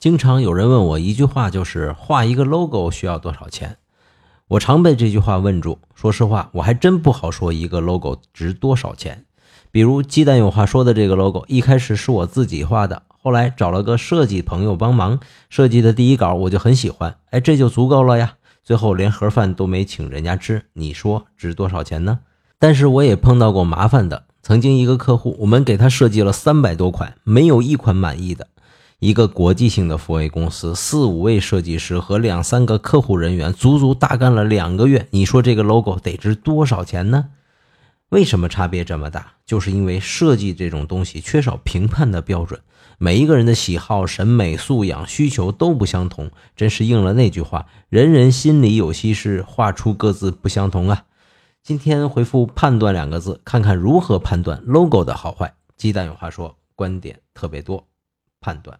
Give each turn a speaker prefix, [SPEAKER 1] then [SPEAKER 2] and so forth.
[SPEAKER 1] 经常有人问我一句话，就是画一个 logo 需要多少钱？我常被这句话问住。说实话，我还真不好说一个 logo 值多少钱。比如鸡蛋有话说的这个 logo，一开始是我自己画的，后来找了个设计朋友帮忙设计的第一稿，我就很喜欢，哎，这就足够了呀。最后连盒饭都没请人家吃，你说值多少钱呢？但是我也碰到过麻烦的。曾经一个客户，我们给他设计了三百多款，没有一款满意的。一个国际性的复位公司，四五位设计师和两三个客户人员，足足大干了两个月。你说这个 logo 得值多少钱呢？为什么差别这么大？就是因为设计这种东西缺少评判的标准，每一个人的喜好、审美、素养、需求都不相同。真是应了那句话：人人心里有西施，画出各自不相同啊。今天回复“判断”两个字，看看如何判断 logo 的好坏。鸡蛋有话说，观点特别多，判断。